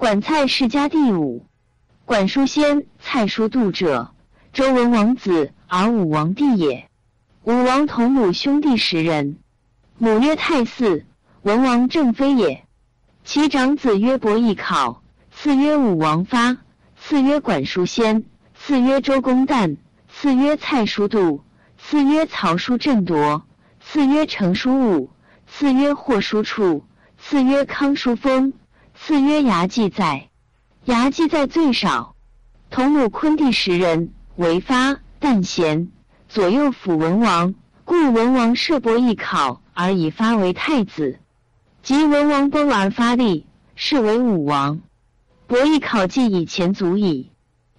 管蔡世家第五。管叔先，蔡叔度者，周文王子，而武王弟也。武王同母兄弟十人，母曰太姒，文王正妃也。其长子曰伯邑考，次曰武王发，次曰管叔先，次曰周公旦，次曰蔡叔度，次曰曹叔振铎，次曰成叔武，次曰霍叔处，次曰康叔封，次曰牙祭在。牙祭在最少，同母昆弟十人，为发、旦贤，左右辅文王，故文王设伯邑考而以发为太子。及文王崩而发立，是为武王。伯邑考继以前足矣。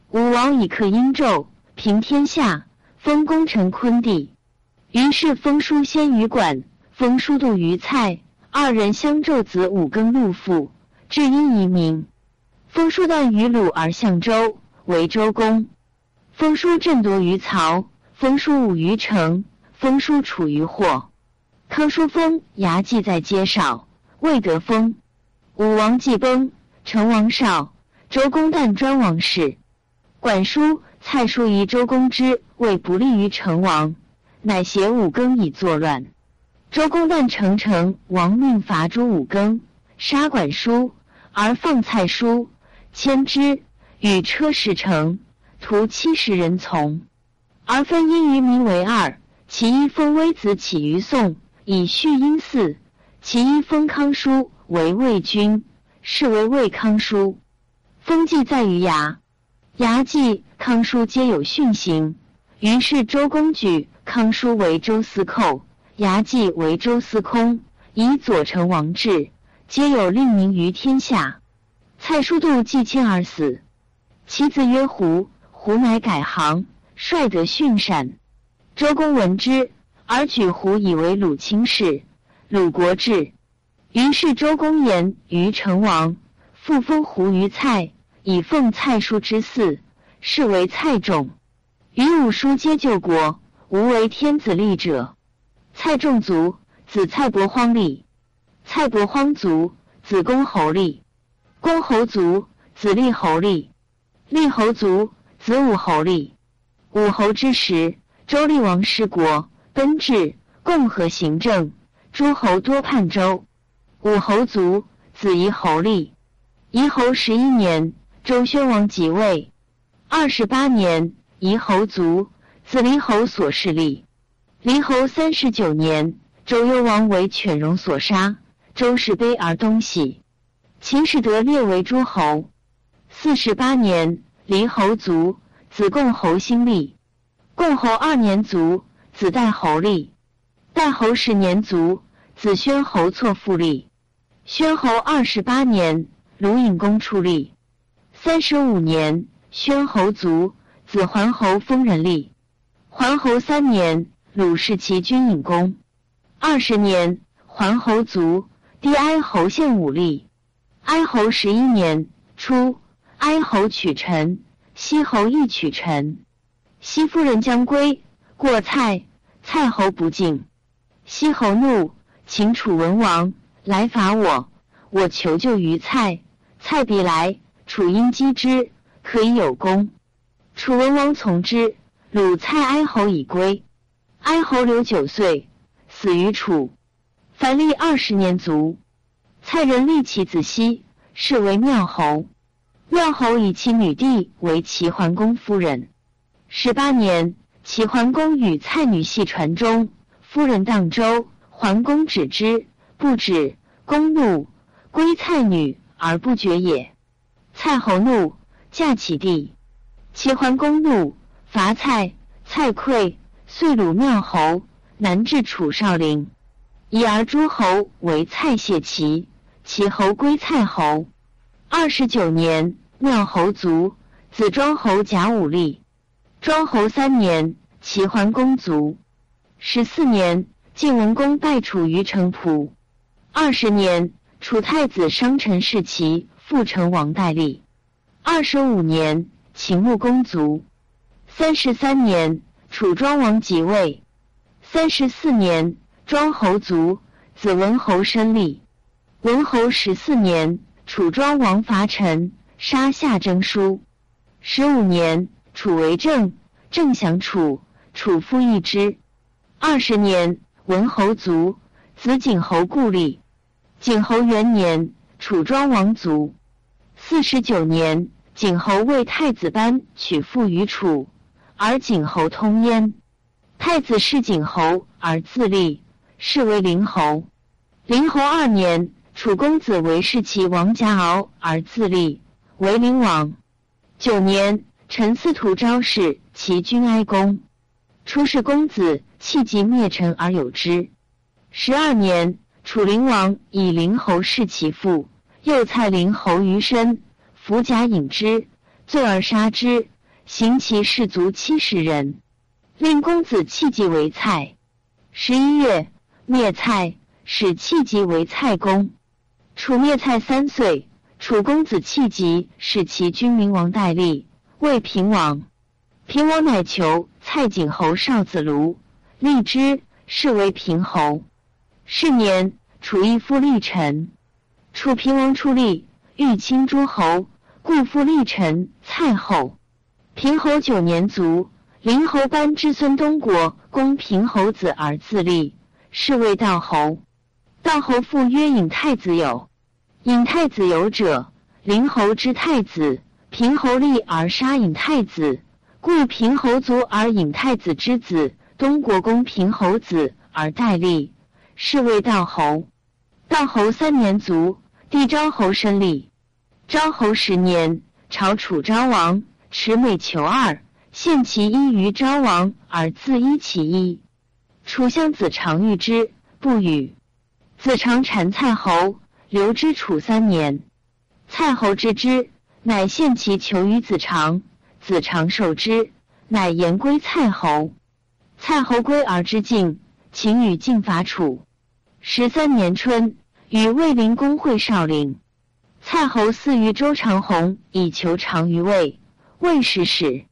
武王以克殷纣，平天下，封功臣昆弟。于是封叔先于管，封叔度于蔡，二人相纣子五更禄父，至殷夷名。封叔旦于鲁而相周，为周公。封叔振铎于曹，封叔武于成，封叔处于霍。康叔封牙祭在街少，未得封。武王既崩，成王少，周公旦专王事。管叔、蔡叔疑周公之位不利于成王，乃挟五更以作乱。周公旦成成王命伐诛五更，杀管叔，而放蔡叔。牵之，与车十乘，徒七十人从，而分殷于民为二。其一封微子起于宋，以续殷祀；其一封康叔为魏君，是为魏康叔。封祭在于牙，牙祭、康叔皆有训行。于是周公举康叔为周司寇，牙祭为周司空，以左丞王制，皆有令名于天下。蔡叔度既亲而死，其子曰胡，胡乃改行，率得训善。周公闻之，而举胡以为鲁卿士，鲁国志。于是周公言于成王，复封胡于蔡，以奉蔡叔之嗣，是为蔡仲。于五叔皆救国，无为天子立者。蔡仲卒，子蔡伯荒立；蔡伯荒卒，子公侯立。公侯卒，子立侯立；立侯卒，子武侯立。武侯之时，周厉王失国，奔至，共和行政，诸侯多叛周。武侯卒，子夷侯立。夷侯十一年，周宣王即位。二十八年，夷侯卒，子离侯所势立。离侯三十九年，周幽王为犬戎所杀，周氏卑而东徙。秦始得列为诸侯。四十八年，离侯卒，子贡侯兴立。共侯二年卒，子代侯立。代侯十年卒，子宣侯错复立。宣侯二十八年，鲁隐公出立。三十五年，宣侯卒，子桓侯封人立。桓侯三年，鲁弑其君隐公。二十年，桓侯卒，帝哀侯献武力。哀侯十一年初，哀侯娶臣，西侯亦取臣。西夫人将归，过蔡，蔡侯不敬。西侯怒，请楚文王来伐我，我求救于蔡。蔡必来，楚因击之，可以有功。楚文王从之。鲁蔡哀侯已归。哀侯留九岁，死于楚。凡历二十年卒。蔡人立其子熙，是为妙侯。妙侯以其女弟为齐桓公夫人。十八年，齐桓公与蔡女系船中，夫人荡舟，桓公止之，不止，公怒，归蔡女而不绝也。蔡侯怒，嫁其弟。齐桓公怒，伐蔡，蔡溃，遂虏妙侯，南至楚少陵，以而诸侯为蔡谢齐。齐侯归蔡侯。二十九年，妙侯卒，子庄侯甲午立。庄侯三年，齐桓公卒。十四年，晋文公败楚于城濮。二十年，楚太子商臣弑齐，复成王代立。二十五年，秦穆公卒。三十三年，楚庄王即位。三十四年，庄侯卒，子文侯申立。文侯十四年，楚庄王伐陈，杀夏征舒。十五年，楚为政，政降楚，楚复一之。二十年，文侯卒，子景侯故立。景侯元年，楚庄王卒。四十九年，景侯为太子班娶妇于楚，而景侯通焉。太子弑景侯而自立，是为灵侯。灵侯二年，楚公子为弑其王贾敖而自立，为灵王。九年，陈司徒昭弑其君哀公，出世公子弃疾灭陈而有之。十二年，楚灵王以灵侯弑其父，又蔡灵侯于身，伏甲引之，罪而杀之，刑其士卒七十人。令公子弃疾为蔡。十一月，灭蔡，使弃疾为蔡公。楚灭蔡三岁。楚公子弃疾，使其君明王代立，为平王。平王乃求蔡景侯少子卢，立之，是为平侯。是年，楚义父立臣。楚平王出立，欲亲诸侯，故复立臣蔡后。平侯九年卒，灵侯班之孙东国攻平侯子而自立，是为道侯。道侯父曰尹太子友。尹太子有者，灵侯之太子，平侯立而杀尹太子，故平侯卒而尹太子之子东国公平侯子而代立，是谓道侯。道侯三年卒，帝昭侯申立。昭侯十年，朝楚昭王，持美求二，献其一于昭王而自依其一。楚相子常遇之，不语。子常谗蔡侯。留之楚三年，蔡侯知之，乃献其求于子长，子长受之，乃言归蔡侯。蔡侯归而知晋，请与晋伐楚。十三年春，与卫灵公会少陵。蔡侯赐于周长弘以求长于魏，魏使使。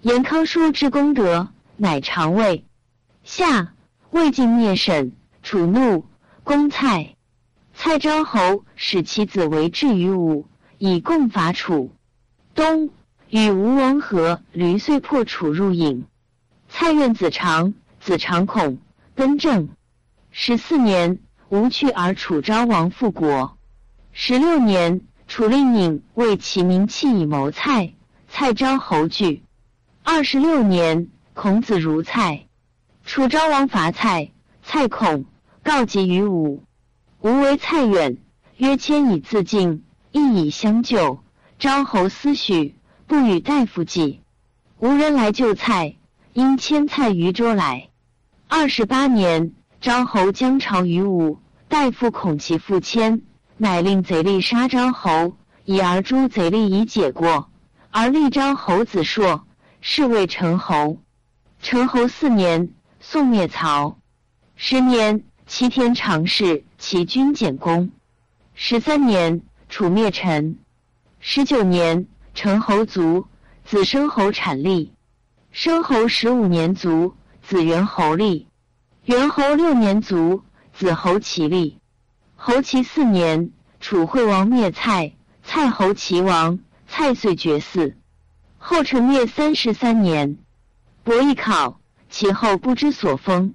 言康叔之功德，乃长魏。夏，魏晋灭沈，楚怒，攻蔡。蔡昭侯使其子为质于武，以共伐楚。冬，与吴王阖闾遂破楚入郢。蔡怨子长，子长恐，更正。十四年，吴去而楚昭王复国。十六年，楚令尹为其名弃以谋蔡，蔡昭侯惧。二十六年，孔子如蔡，楚昭王伐蔡，蔡恐，告急于武。吾为蔡远，曰：“迁以自尽，亦以相救。”昭侯思许，不与大夫计。无人来救蔡，因迁蔡于州来。二十八年，昭侯将朝于吴，大夫恐其复迁，乃令贼吏杀昭侯，以而诛贼吏以解过，而立昭侯子硕，是谓成侯。成侯四年，宋灭曹。十年。齐天常侍齐军简公，十三年，楚灭陈。十九年，陈侯卒，子申侯产立。申侯十五年卒，子元侯立。元侯六年卒，子侯齐立。侯齐四年，楚惠王灭蔡，蔡侯齐王，蔡遂绝嗣。后陈灭三十三年，伯邑考，其后不知所封。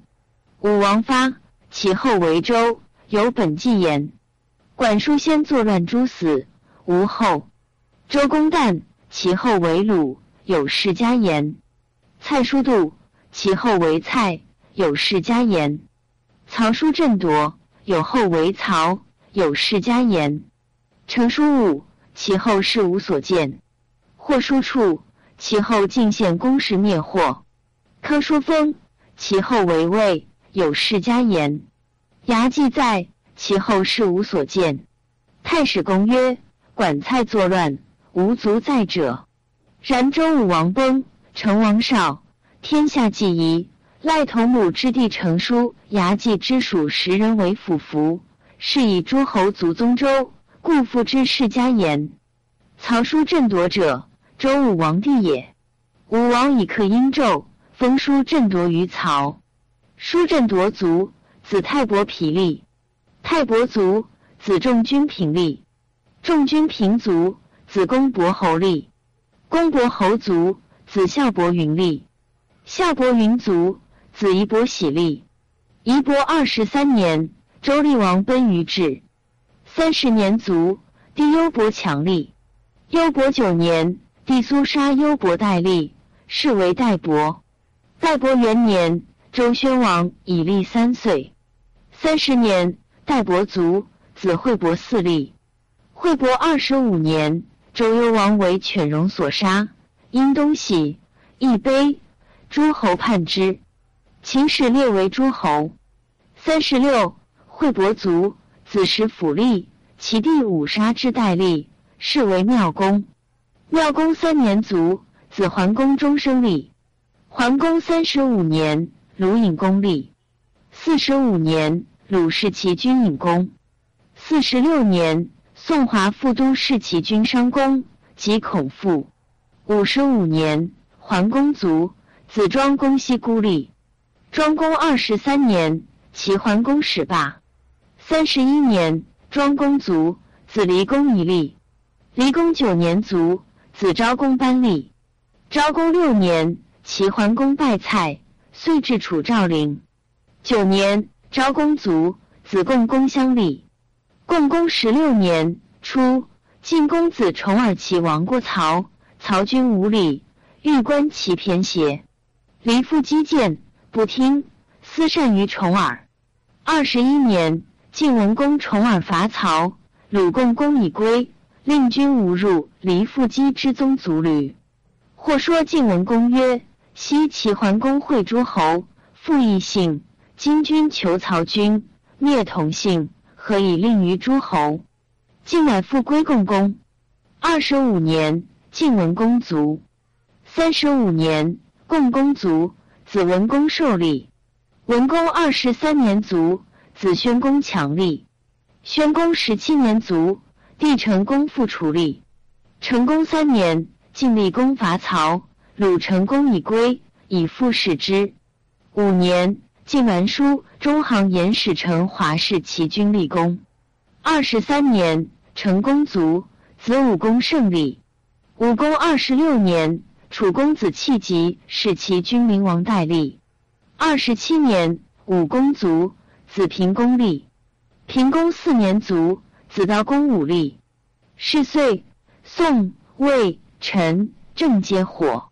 武王发。其后为周，有本纪言。管叔先作乱诛死，无后。周公旦，其后为鲁，有世家言。蔡叔度，其后为蔡，有世家言。曹叔振铎，有后为曹，有世家言。程叔武，其后世无所见。霍叔处，其后进献公时灭霍。柯叔封，其后为魏。有世家言，牙祭在其后世无所见。太史公曰：管蔡作乱，无足在者。然周武王崩，成王少，天下既夷。赖同母之弟成叔，牙祭之属十人为辅服，是以诸侯族宗周，故复之世家言。曹叔振铎者，周武王弟也。武王以克殷纣，封叔振铎于曹。叔振铎卒，子泰伯皮立；泰伯卒，子仲君平立。仲君平卒，子公伯侯立。公伯侯卒，子孝伯云立。孝伯云卒，子夷伯喜立。夷伯二十三年，周厉王奔于至。三十年卒，弟幽伯强立。幽伯九年，弟苏杀幽伯代立，是为代伯。代伯元年，周宣王以立三岁。三十年，代伯卒，子惠伯嗣立。惠伯二十五年，周幽王为犬戎所杀，因东西，亦悲，诸侯叛之。秦始列为诸侯。三十六，惠伯卒，子时府立，其弟五杀之代立，是为妙公。妙公三年卒，子桓公终生立。桓公三十五年，鲁隐公立。四十五年，鲁弑其君隐公。四十六年，宋华副都弑其君商公及孔父。五十五年，桓公卒，子庄公西孤立。庄公二十三年，齐桓公始罢。三十一年，庄公卒，子离公一立。离公九年卒，子昭公班立。昭公六年。齐桓公拜蔡，遂至楚赵陵。九年，昭公卒，子贡公相立。共公十六年初，晋公子重耳齐王过曹，曹军无礼，欲观其偏邪。黎父击谏，不听，私善于重耳。二十一年，晋文公重耳伐曹，鲁共公已归，令君无入黎父击之宗族旅。或说晋文公曰。西齐桓公会诸侯，复异姓。今君求曹军，灭同姓，何以令于诸侯？晋乃复归共公。二十五年，晋文公卒。三十五年，共公卒，子文公受立。文公二十三年卒，子宣公强立。宣公十七年卒，弟成公复除立。成公三年，晋厉公伐曹。鲁成公已归，以复使之。五年，晋完书中行严使臣华氏齐军立功。二十三年，成公卒，子武公胜利。武公二十六年，楚公子弃疾使其君灵王代立。二十七年，武公卒，子平公立。平公四年卒，子悼公武立。是岁，宋、魏、陈、郑皆火。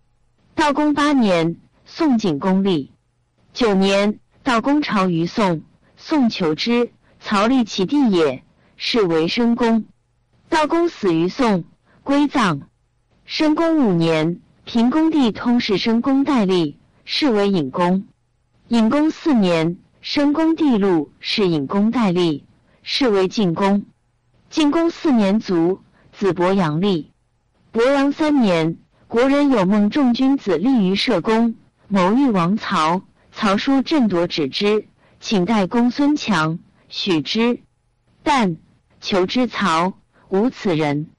道公八年，宋景公立。九年，道公朝于宋，宋求之，曹立其弟也，是为申公。道公死于宋，归葬。申公五年，平公帝通使申公代立，是为隐公。隐公四年，申公帝禄是隐公代立，是为晋公。晋公四年卒，子伯阳立。伯阳三年。国人有梦，众君子立于社公，谋欲王曹。曹叔振夺止之，请代公孙强，许之。但求之曹，无此人。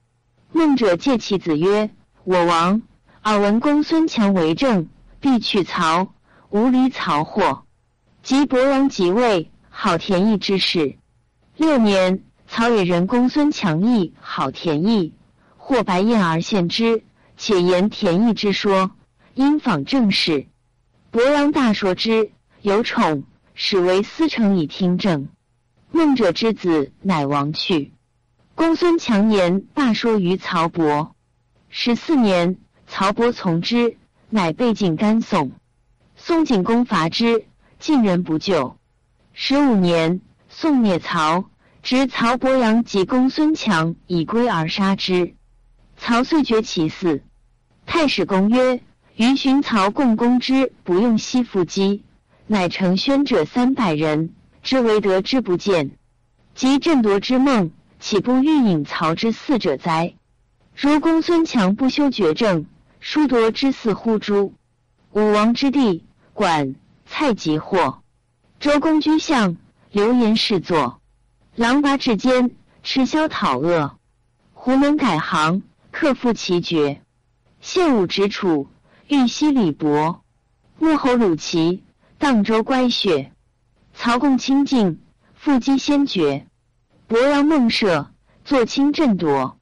梦者借其子曰：“我王耳闻公孙强为政，必取曹。无离曹祸。”及伯阳即位，好田邑之事。六年，曹野人公孙强义好田邑，获白燕而献之。且言田邑之说，因访正事。伯阳大说之，有宠，使为司成以听政。孟者之子乃亡去。公孙强言罢说于曹伯。十四年，曹伯从之，乃被晋甘宋。宋景公伐之，晋人不救。十五年，宋灭曹，执曹伯阳及公孙强以归而杀之。曹遂决其嗣。太史公曰：“余寻曹共攻之，不用西服击，乃成宣者三百人，之为得之不见。及振夺之梦，岂不欲引曹之嗣者哉？如公孙强不修绝政，殊夺之嗣乎诸？武王之弟，管蔡及祸。周公居相，流言是作，狼拔至坚，赤霄讨恶。胡门改行，克复其绝。献武直楚，玉西李伯，穆侯鲁齐，荡州乖雪。曹共清静，复击先绝。伯阳孟舍，坐清振铎。